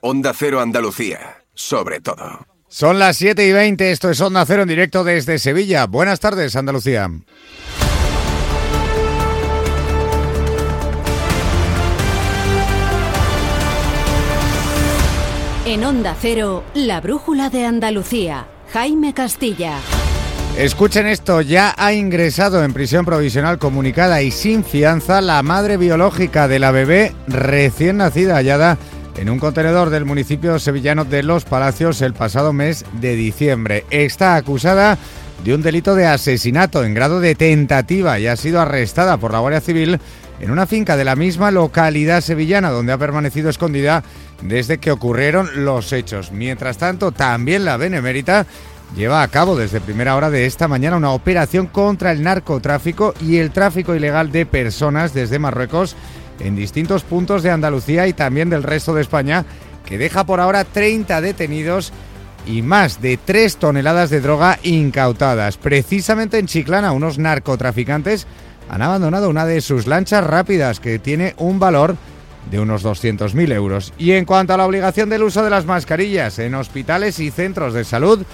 Onda Cero Andalucía, sobre todo. Son las 7 y 20, esto es Onda Cero en directo desde Sevilla. Buenas tardes, Andalucía. En Onda Cero, la brújula de Andalucía. Jaime Castilla. Escuchen esto, ya ha ingresado en prisión provisional comunicada y sin fianza la madre biológica de la bebé recién nacida hallada en un contenedor del municipio sevillano de Los Palacios el pasado mes de diciembre. Está acusada de un delito de asesinato en grado de tentativa y ha sido arrestada por la Guardia Civil en una finca de la misma localidad sevillana donde ha permanecido escondida desde que ocurrieron los hechos. Mientras tanto, también la Benemérita lleva a cabo desde primera hora de esta mañana una operación contra el narcotráfico y el tráfico ilegal de personas desde Marruecos en distintos puntos de Andalucía y también del resto de España, que deja por ahora 30 detenidos y más de 3 toneladas de droga incautadas. Precisamente en Chiclana, unos narcotraficantes han abandonado una de sus lanchas rápidas que tiene un valor de unos 200.000 euros. Y en cuanto a la obligación del uso de las mascarillas en hospitales y centros de salud,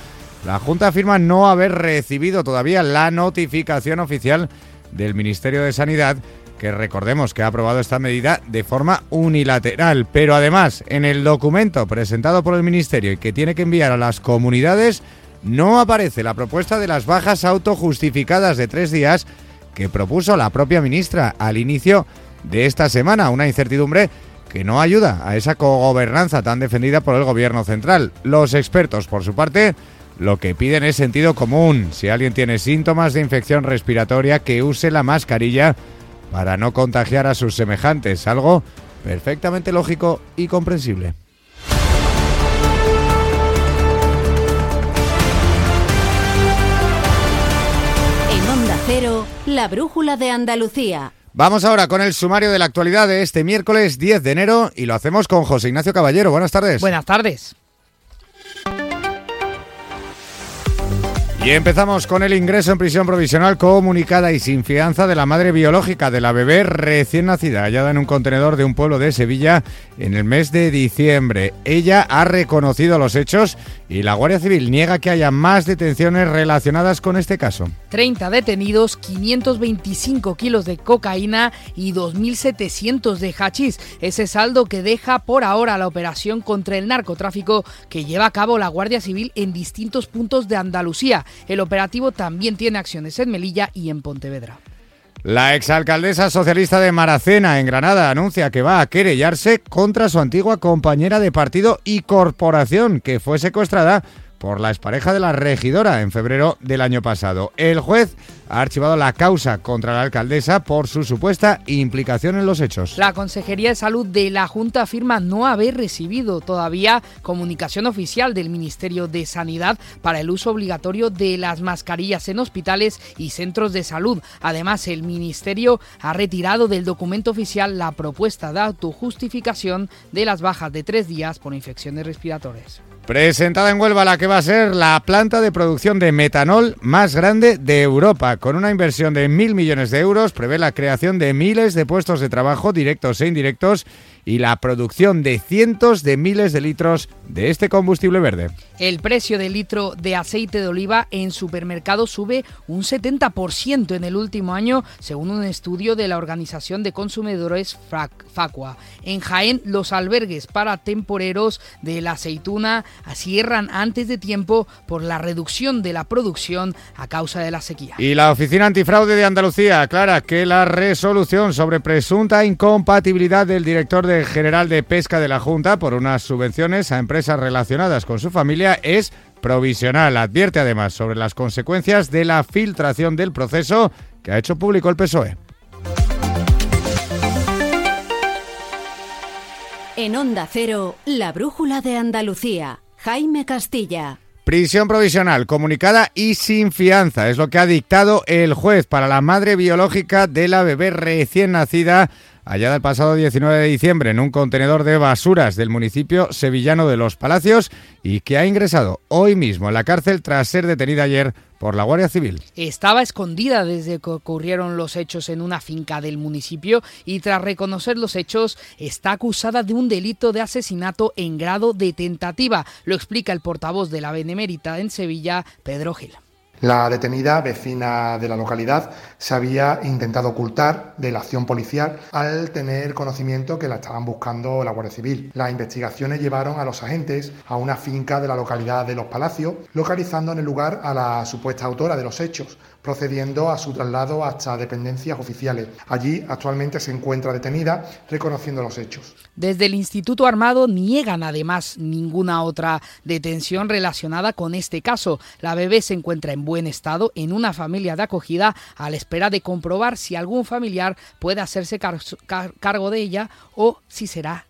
la Junta afirma no haber recibido todavía la notificación oficial del Ministerio de Sanidad que recordemos que ha aprobado esta medida de forma unilateral, pero además en el documento presentado por el Ministerio y que tiene que enviar a las comunidades no aparece la propuesta de las bajas autojustificadas de tres días que propuso la propia ministra al inicio de esta semana, una incertidumbre que no ayuda a esa cogobernanza tan defendida por el gobierno central. Los expertos, por su parte, lo que piden es sentido común. Si alguien tiene síntomas de infección respiratoria, que use la mascarilla para no contagiar a sus semejantes, algo perfectamente lógico y comprensible. En Onda Cero, la brújula de Andalucía. Vamos ahora con el sumario de la actualidad de este miércoles 10 de enero y lo hacemos con José Ignacio Caballero. Buenas tardes. Buenas tardes. Y empezamos con el ingreso en prisión provisional comunicada y sin fianza de la madre biológica de la bebé recién nacida, hallada en un contenedor de un pueblo de Sevilla en el mes de diciembre. Ella ha reconocido los hechos y la Guardia Civil niega que haya más detenciones relacionadas con este caso. 30 detenidos, 525 kilos de cocaína y 2.700 de hachís. Ese saldo que deja por ahora la operación contra el narcotráfico que lleva a cabo la Guardia Civil en distintos puntos de Andalucía. El operativo también tiene acciones en Melilla y en Pontevedra. La exalcaldesa socialista de Maracena, en Granada, anuncia que va a querellarse contra su antigua compañera de partido y corporación, que fue secuestrada por la expareja de la regidora en febrero del año pasado. El juez ha archivado la causa contra la alcaldesa por su supuesta implicación en los hechos. La Consejería de Salud de la Junta afirma no haber recibido todavía comunicación oficial del Ministerio de Sanidad para el uso obligatorio de las mascarillas en hospitales y centros de salud. Además, el Ministerio ha retirado del documento oficial la propuesta de autojustificación de las bajas de tres días por infecciones respiratorias. Presentada en Huelva la que va a ser la planta de producción de metanol más grande de Europa. Con una inversión de mil millones de euros, prevé la creación de miles de puestos de trabajo directos e indirectos y la producción de cientos de miles de litros de este combustible verde. El precio del litro de aceite de oliva en supermercados sube un 70% en el último año, según un estudio de la Organización de Consumidores Facua. En Jaén, los albergues para temporeros de la aceituna cierran antes de tiempo por la reducción de la producción a causa de la sequía. Y la Oficina Antifraude de Andalucía aclara que la resolución sobre presunta incompatibilidad del director de general de pesca de la Junta por unas subvenciones a empresas relacionadas con su familia es provisional. Advierte además sobre las consecuencias de la filtración del proceso que ha hecho público el PSOE. En Onda Cero, la brújula de Andalucía. Jaime Castilla. Prisión provisional, comunicada y sin fianza. Es lo que ha dictado el juez para la madre biológica de la bebé recién nacida hallada el pasado 19 de diciembre en un contenedor de basuras del municipio sevillano de Los Palacios y que ha ingresado hoy mismo en la cárcel tras ser detenida ayer por la Guardia Civil. Estaba escondida desde que ocurrieron los hechos en una finca del municipio y tras reconocer los hechos está acusada de un delito de asesinato en grado de tentativa. Lo explica el portavoz de la Benemérita en Sevilla, Pedro Gil. La detenida, vecina de la localidad, se había intentado ocultar de la acción policial al tener conocimiento que la estaban buscando la Guardia Civil. Las investigaciones llevaron a los agentes a una finca de la localidad de Los Palacios, localizando en el lugar a la supuesta autora de los hechos, procediendo a su traslado hasta dependencias oficiales. Allí actualmente se encuentra detenida, reconociendo los hechos. Desde el Instituto Armado niegan además ninguna otra detención relacionada con este caso. La bebé se encuentra en buen estado en una familia de acogida a la espera de comprobar si algún familiar puede hacerse cargo de ella o si será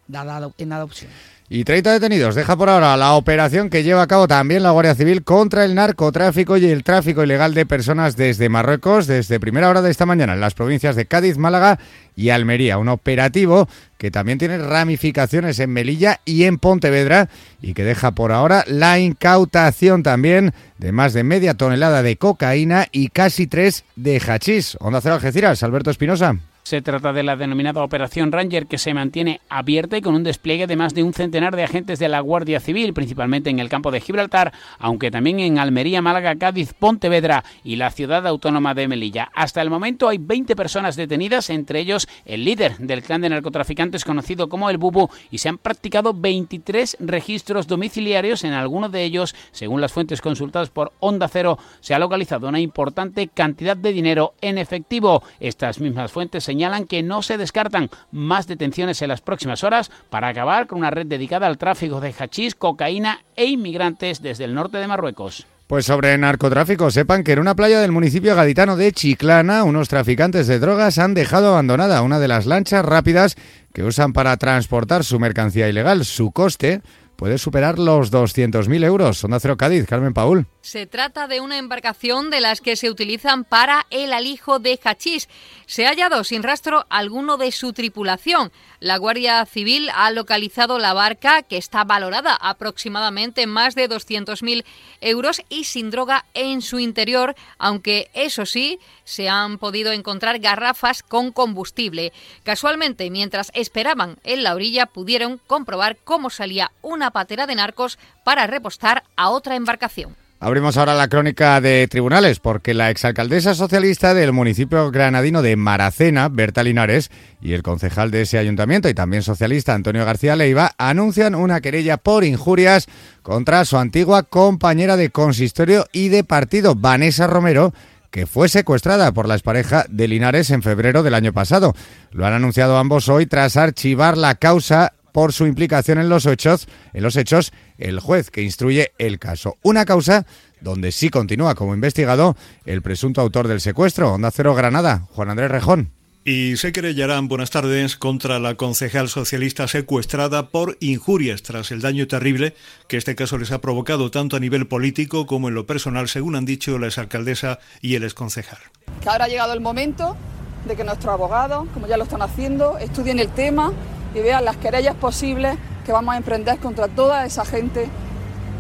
en adopción. Y 30 detenidos. Deja por ahora la operación que lleva a cabo también la Guardia Civil contra el narcotráfico y el tráfico ilegal de personas desde Marruecos desde primera hora de esta mañana en las provincias de Cádiz, Málaga y Almería. Un operativo que también tiene ramificaciones en Melilla y en Pontevedra y que deja por ahora la incautación también de más de media tonelada de cocaína y casi tres de hachís. Onda Cero Algeciras, Alberto Espinosa. Se trata de la denominada Operación Ranger que se mantiene abierta y con un despliegue de más de un centenar de agentes de la Guardia Civil, principalmente en el campo de Gibraltar, aunque también en Almería, Málaga, Cádiz, Pontevedra y la ciudad autónoma de Melilla. Hasta el momento hay 20 personas detenidas, entre ellos el líder del clan de narcotraficantes conocido como el Bubu, y se han practicado 23 registros domiciliarios. En algunos de ellos, según las fuentes consultadas por Onda Cero, se ha localizado una importante cantidad de dinero en efectivo. Estas mismas fuentes se señalan que no se descartan más detenciones en las próximas horas para acabar con una red dedicada al tráfico de hachís, cocaína e inmigrantes desde el norte de Marruecos. Pues sobre narcotráfico, sepan que en una playa del municipio gaditano de Chiclana, unos traficantes de drogas han dejado abandonada una de las lanchas rápidas que usan para transportar su mercancía ilegal. Su coste puede superar los 200.000 euros. Sonda Cero Cádiz, Carmen Paul. Se trata de una embarcación de las que se utilizan para el alijo de hachís. Se ha hallado sin rastro alguno de su tripulación. La Guardia Civil ha localizado la barca que está valorada aproximadamente en más de 200.000 euros y sin droga en su interior, aunque eso sí, se han podido encontrar garrafas con combustible. Casualmente, mientras esperaban en la orilla, pudieron comprobar cómo salía una patera de narcos para repostar a otra embarcación. Abrimos ahora la crónica de tribunales porque la exalcaldesa socialista del municipio granadino de Maracena, Berta Linares, y el concejal de ese ayuntamiento y también socialista Antonio García Leiva anuncian una querella por injurias contra su antigua compañera de consistorio y de partido, Vanessa Romero, que fue secuestrada por la expareja de Linares en febrero del año pasado. Lo han anunciado ambos hoy tras archivar la causa por su implicación en los hechos, en los hechos el juez que instruye el caso. Una causa donde sí continúa como investigado el presunto autor del secuestro, Onda Cero Granada, Juan Andrés Rejón. Y se querellarán, buenas tardes, contra la concejal socialista secuestrada por injurias tras el daño terrible que este caso les ha provocado tanto a nivel político como en lo personal, según han dicho la exalcaldesa y el exconcejal. Que ahora ha llegado el momento de que nuestros abogados, como ya lo están haciendo, estudien el tema y vean las querellas posibles que vamos a emprender contra toda esa gente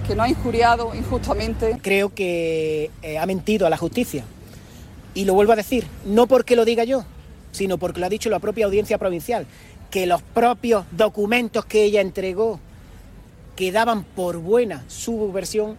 que nos ha injuriado injustamente. Creo que eh, ha mentido a la justicia. Y lo vuelvo a decir, no porque lo diga yo, sino porque lo ha dicho la propia audiencia provincial, que los propios documentos que ella entregó que daban por buena su versión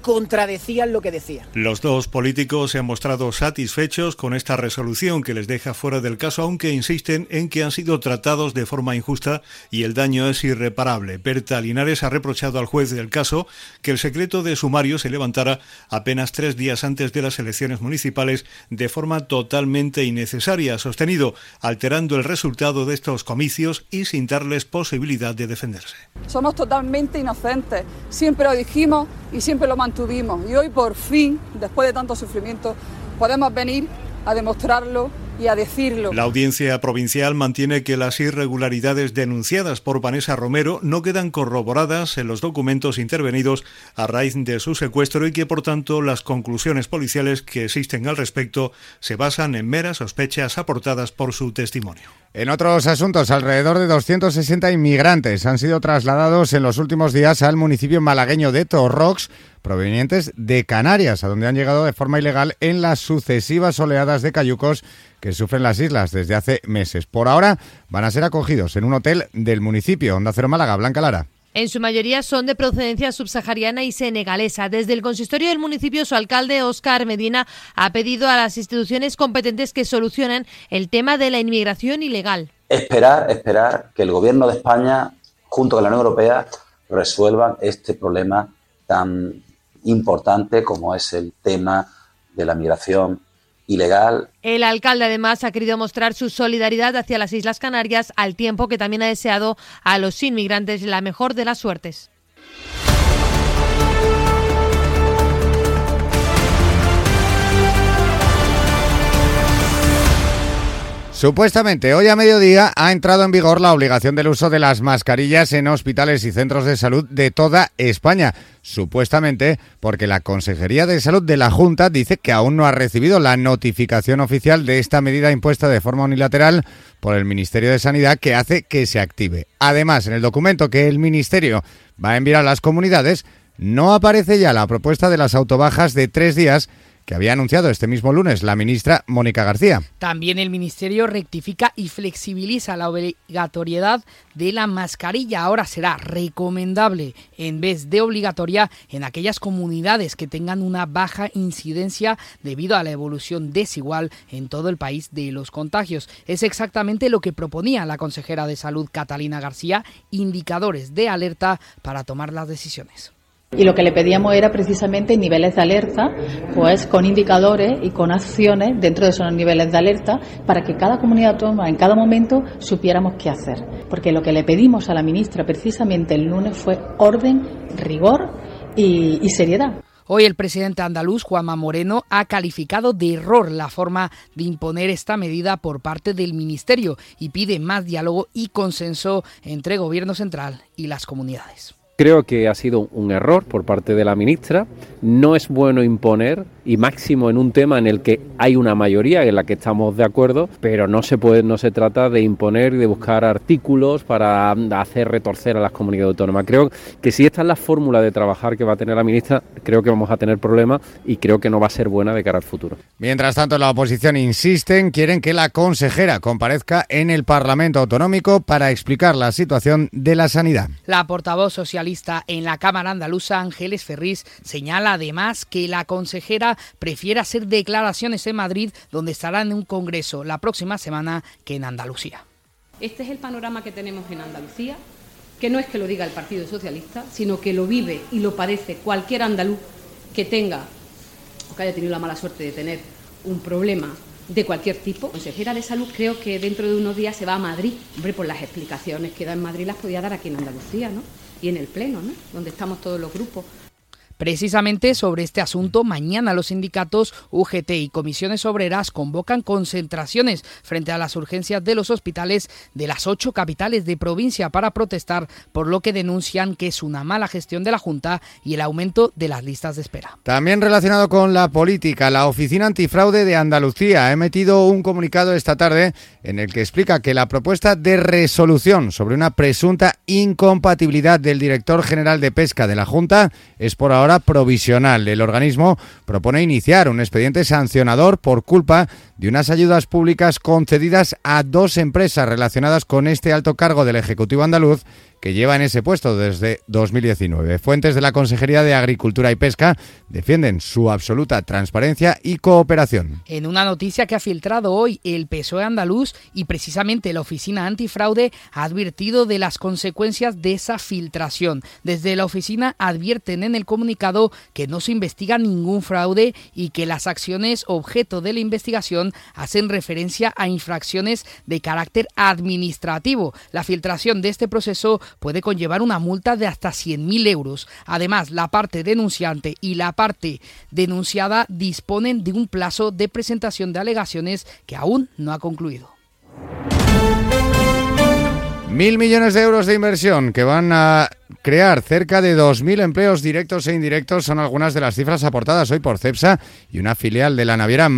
contradecían lo que decía. Los dos políticos se han mostrado satisfechos con esta resolución que les deja fuera del caso, aunque insisten en que han sido tratados de forma injusta y el daño es irreparable. Berta Linares ha reprochado al juez del caso que el secreto de sumario se levantara apenas tres días antes de las elecciones municipales de forma totalmente innecesaria, sostenido, alterando el resultado de estos comicios y sin darles posibilidad de defenderse. Somos totalmente inocentes, siempre lo dijimos y siempre lo mantuvimos y hoy por fin, después de tanto sufrimiento, podemos venir a demostrarlo y a decirlo. La audiencia provincial mantiene que las irregularidades denunciadas por Vanessa Romero no quedan corroboradas en los documentos intervenidos a raíz de su secuestro y que por tanto las conclusiones policiales que existen al respecto se basan en meras sospechas aportadas por su testimonio. En otros asuntos, alrededor de 260 inmigrantes han sido trasladados en los últimos días al municipio malagueño de Torrox, provenientes de Canarias, a donde han llegado de forma ilegal en las sucesivas oleadas de cayucos que sufren las islas desde hace meses. Por ahora van a ser acogidos en un hotel del municipio, Onda Cero Málaga, Blanca Lara. En su mayoría son de procedencia subsahariana y senegalesa. Desde el consistorio del municipio, su alcalde, Óscar Medina, ha pedido a las instituciones competentes que solucionen el tema de la inmigración ilegal. Esperar, esperar que el gobierno de España, junto con la Unión Europea, resuelvan este problema tan importante como es el tema de la migración ilegal. El alcalde además ha querido mostrar su solidaridad hacia las Islas Canarias al tiempo que también ha deseado a los inmigrantes la mejor de las suertes. Supuestamente, hoy a mediodía ha entrado en vigor la obligación del uso de las mascarillas en hospitales y centros de salud de toda España. Supuestamente porque la Consejería de Salud de la Junta dice que aún no ha recibido la notificación oficial de esta medida impuesta de forma unilateral por el Ministerio de Sanidad que hace que se active. Además, en el documento que el Ministerio va a enviar a las comunidades, no aparece ya la propuesta de las autobajas de tres días que había anunciado este mismo lunes la ministra Mónica García. También el Ministerio rectifica y flexibiliza la obligatoriedad de la mascarilla. Ahora será recomendable en vez de obligatoria en aquellas comunidades que tengan una baja incidencia debido a la evolución desigual en todo el país de los contagios. Es exactamente lo que proponía la consejera de Salud Catalina García, indicadores de alerta para tomar las decisiones. Y lo que le pedíamos era precisamente niveles de alerta, pues con indicadores y con acciones dentro de esos niveles de alerta para que cada comunidad autónoma en cada momento supiéramos qué hacer. Porque lo que le pedimos a la ministra precisamente el lunes fue orden, rigor y, y seriedad. Hoy el presidente andaluz, Juanma Moreno, ha calificado de error la forma de imponer esta medida por parte del Ministerio y pide más diálogo y consenso entre Gobierno Central y las comunidades. Creo que ha sido un error por parte de la ministra. No es bueno imponer, y máximo en un tema en el que hay una mayoría en la que estamos de acuerdo, pero no se puede, no se trata de imponer y de buscar artículos para hacer retorcer a las comunidades autónomas. Creo que si esta es la fórmula de trabajar que va a tener la ministra, creo que vamos a tener problemas y creo que no va a ser buena de cara al futuro. Mientras tanto, la oposición insisten, quieren que la consejera comparezca en el Parlamento Autonómico para explicar la situación de la sanidad. La portavoz social en la Cámara Andaluza, Ángeles Ferris, señala además que la consejera prefiere hacer declaraciones en Madrid, donde estará en un congreso la próxima semana, que en Andalucía. Este es el panorama que tenemos en Andalucía, que no es que lo diga el Partido Socialista, sino que lo vive y lo padece cualquier andaluz que tenga o que haya tenido la mala suerte de tener un problema de cualquier tipo. Consejera de Salud creo que dentro de unos días se va a Madrid. Hombre, por las explicaciones que da en Madrid las podía dar aquí en Andalucía, ¿no? y en el Pleno, ¿no? donde estamos todos los grupos. Precisamente sobre este asunto, mañana los sindicatos UGT y comisiones obreras convocan concentraciones frente a las urgencias de los hospitales de las ocho capitales de provincia para protestar por lo que denuncian que es una mala gestión de la Junta y el aumento de las listas de espera. También relacionado con la política, la Oficina Antifraude de Andalucía ha emitido un comunicado esta tarde en el que explica que la propuesta de resolución sobre una presunta incompatibilidad del director general de pesca de la Junta es por ahora provisional. El organismo propone iniciar un expediente sancionador por culpa de unas ayudas públicas concedidas a dos empresas relacionadas con este alto cargo del Ejecutivo andaluz que lleva en ese puesto desde 2019. Fuentes de la Consejería de Agricultura y Pesca defienden su absoluta transparencia y cooperación. En una noticia que ha filtrado hoy el PSOE andaluz y precisamente la Oficina Antifraude ha advertido de las consecuencias de esa filtración. Desde la oficina advierten en el comunicado que no se investiga ningún fraude y que las acciones objeto de la investigación hacen referencia a infracciones de carácter administrativo. La filtración de este proceso puede conllevar una multa de hasta 100.000 euros. Además, la parte denunciante y la parte denunciada disponen de un plazo de presentación de alegaciones que aún no ha concluido. Mil millones de euros de inversión que van a crear cerca de 2.000 empleos directos e indirectos son algunas de las cifras aportadas hoy por CEPSA y una filial de la naviera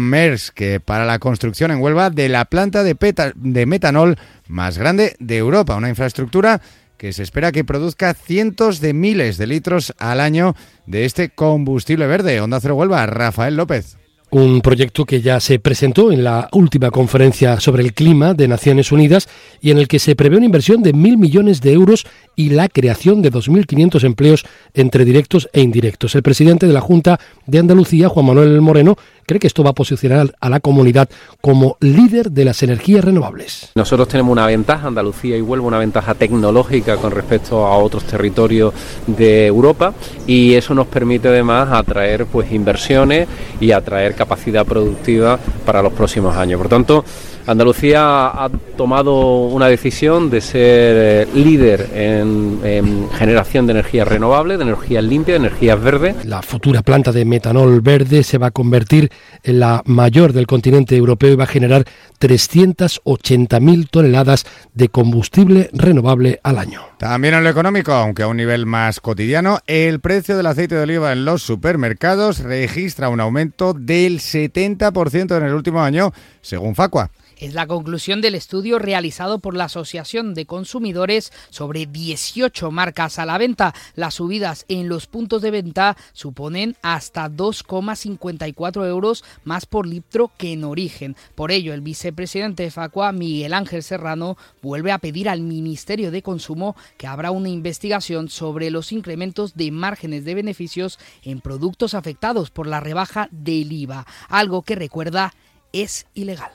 que para la construcción en Huelva de la planta de, de metanol más grande de Europa, una infraestructura que se espera que produzca cientos de miles de litros al año de este combustible verde. Onda Cero Huelva, Rafael López un proyecto que ya se presentó en la última conferencia sobre el clima de Naciones Unidas y en el que se prevé una inversión de mil millones de euros y la creación de 2.500 empleos entre directos e indirectos. El presidente de la Junta de Andalucía, Juan Manuel Moreno, cree que esto va a posicionar a la comunidad como líder de las energías renovables. Nosotros tenemos una ventaja, Andalucía y Huelva, una ventaja tecnológica con respecto a otros territorios de Europa y eso nos permite además atraer pues inversiones y atraer capacidad productiva para los próximos años. Por tanto, Andalucía ha tomado una decisión de ser eh, líder en, generación de energías renovables, de energías limpias, de energías verdes. La futura planta de metanol verde se va a convertir en la mayor del continente europeo y va a generar 380.000 toneladas de combustible renovable al año. También en lo económico, aunque a un nivel más cotidiano, el precio del aceite de oliva en los supermercados registra un aumento del 70% en el último año, según Facua. Es la conclusión del estudio realizado por la Asociación de Consumidores sobre 18 marcas a la venta. Las subidas en los puntos de venta suponen hasta 2,54 euros más por litro que en origen. Por ello, el vicepresidente de Facua, Miguel Ángel Serrano, vuelve a pedir al Ministerio de Consumo que abra una investigación sobre los incrementos de márgenes de beneficios en productos afectados por la rebaja del IVA, algo que recuerda es ilegal.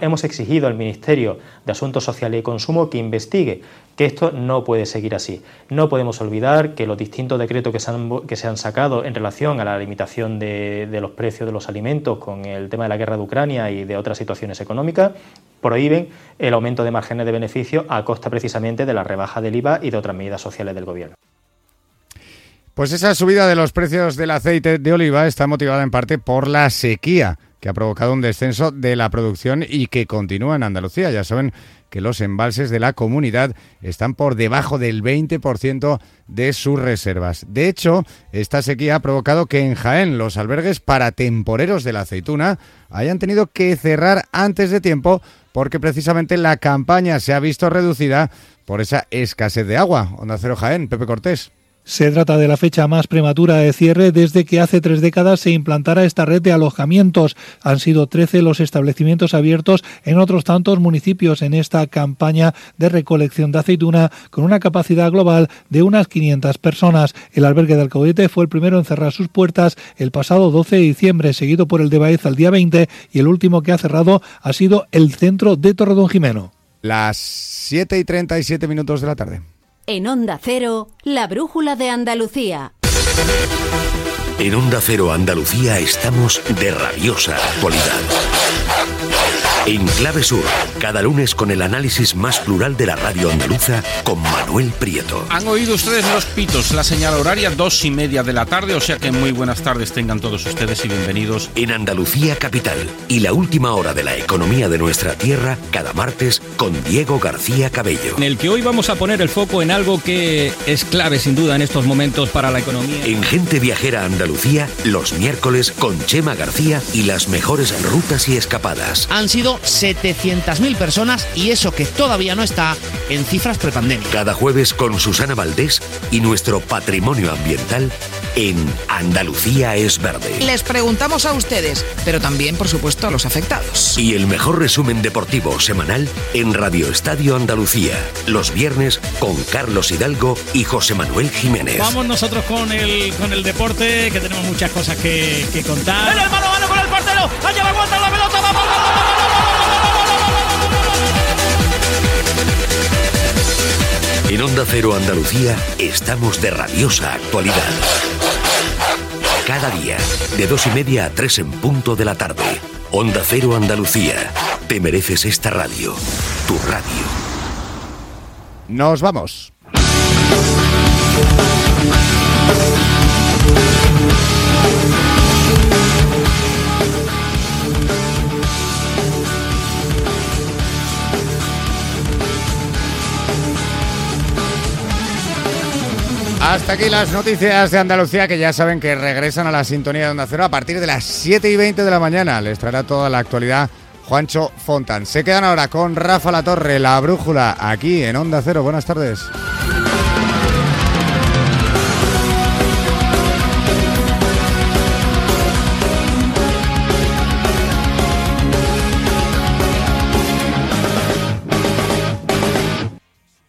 Hemos exigido al Ministerio de Asuntos Sociales y Consumo que investigue que esto no puede seguir así. No podemos olvidar que los distintos decretos que se han, sacado en relación a la limitación de los precios de los alimentos con el tema de la guerra de Ucrania y de otras situaciones económicas prohíben el aumento de márgenes de beneficio a costa precisamente de la rebaja del IVA y de otras medidas sociales del Gobierno. Pues esa subida de los precios del aceite de oliva está motivada en parte por la sequía que ha provocado un descenso de la producción y que continúa en Andalucía. Ya saben que los embalses de la comunidad están por debajo del 20% de sus reservas. De hecho, esta sequía ha provocado que en Jaén los albergues para temporeros de la aceituna hayan tenido que cerrar antes de tiempo porque precisamente la campaña se ha visto reducida por esa escasez de agua. Onda Cero Jaén, Pepe Cortés. Se trata de la fecha más prematura de cierre desde que hace tres décadas se implantara esta red de alojamientos. Han sido 13 los establecimientos abiertos en otros tantos municipios en esta campaña de recolección de aceituna con una capacidad global de unas 500 personas. El albergue del Caudete fue el primero en cerrar sus puertas el pasado 12 de diciembre, seguido por el de Baez al día 20 y el último que ha cerrado ha sido el centro de Torredón Jimeno. Las 7 y 37 minutos de la tarde. En Onda Cero, la brújula de Andalucía. En Onda Cero Andalucía estamos de rabiosa actualidad. En Clave Sur, cada lunes con el análisis más plural de la radio andaluza con Manuel Prieto. Han oído ustedes los pitos, la señal horaria dos y media de la tarde, o sea que muy buenas tardes tengan todos ustedes y bienvenidos. En Andalucía Capital y la última hora de la economía de nuestra tierra, cada martes con Diego García Cabello. En el que hoy vamos a poner el foco en algo que es clave sin duda en estos momentos para la economía. En Gente Viajera Andalucía, los miércoles con Chema García y las mejores rutas y escapadas. Han sido 700.000 personas y eso que todavía no está en cifras prepandemia. Cada jueves con Susana Valdés y nuestro patrimonio ambiental en Andalucía es verde. Les preguntamos a ustedes, pero también por supuesto a los afectados. Y el mejor resumen deportivo semanal en Radio Estadio Andalucía, los viernes con Carlos Hidalgo y José Manuel Jiménez. Vamos nosotros con el, con el deporte, que tenemos muchas cosas que, que contar. ¡El mano mano con el portero! ¡Allá va la pelota! ¡Vamos, vamos, vamos! En Onda Cero Andalucía estamos de rabiosa actualidad. Cada día, de dos y media a tres en punto de la tarde. Onda Cero Andalucía. Te mereces esta radio. Tu radio. Nos vamos. Hasta aquí las noticias de Andalucía que ya saben que regresan a la sintonía de Onda Cero a partir de las 7 y 20 de la mañana. Les traerá toda la actualidad Juancho Fontan. Se quedan ahora con Rafa La Torre, la brújula, aquí en Onda Cero. Buenas tardes.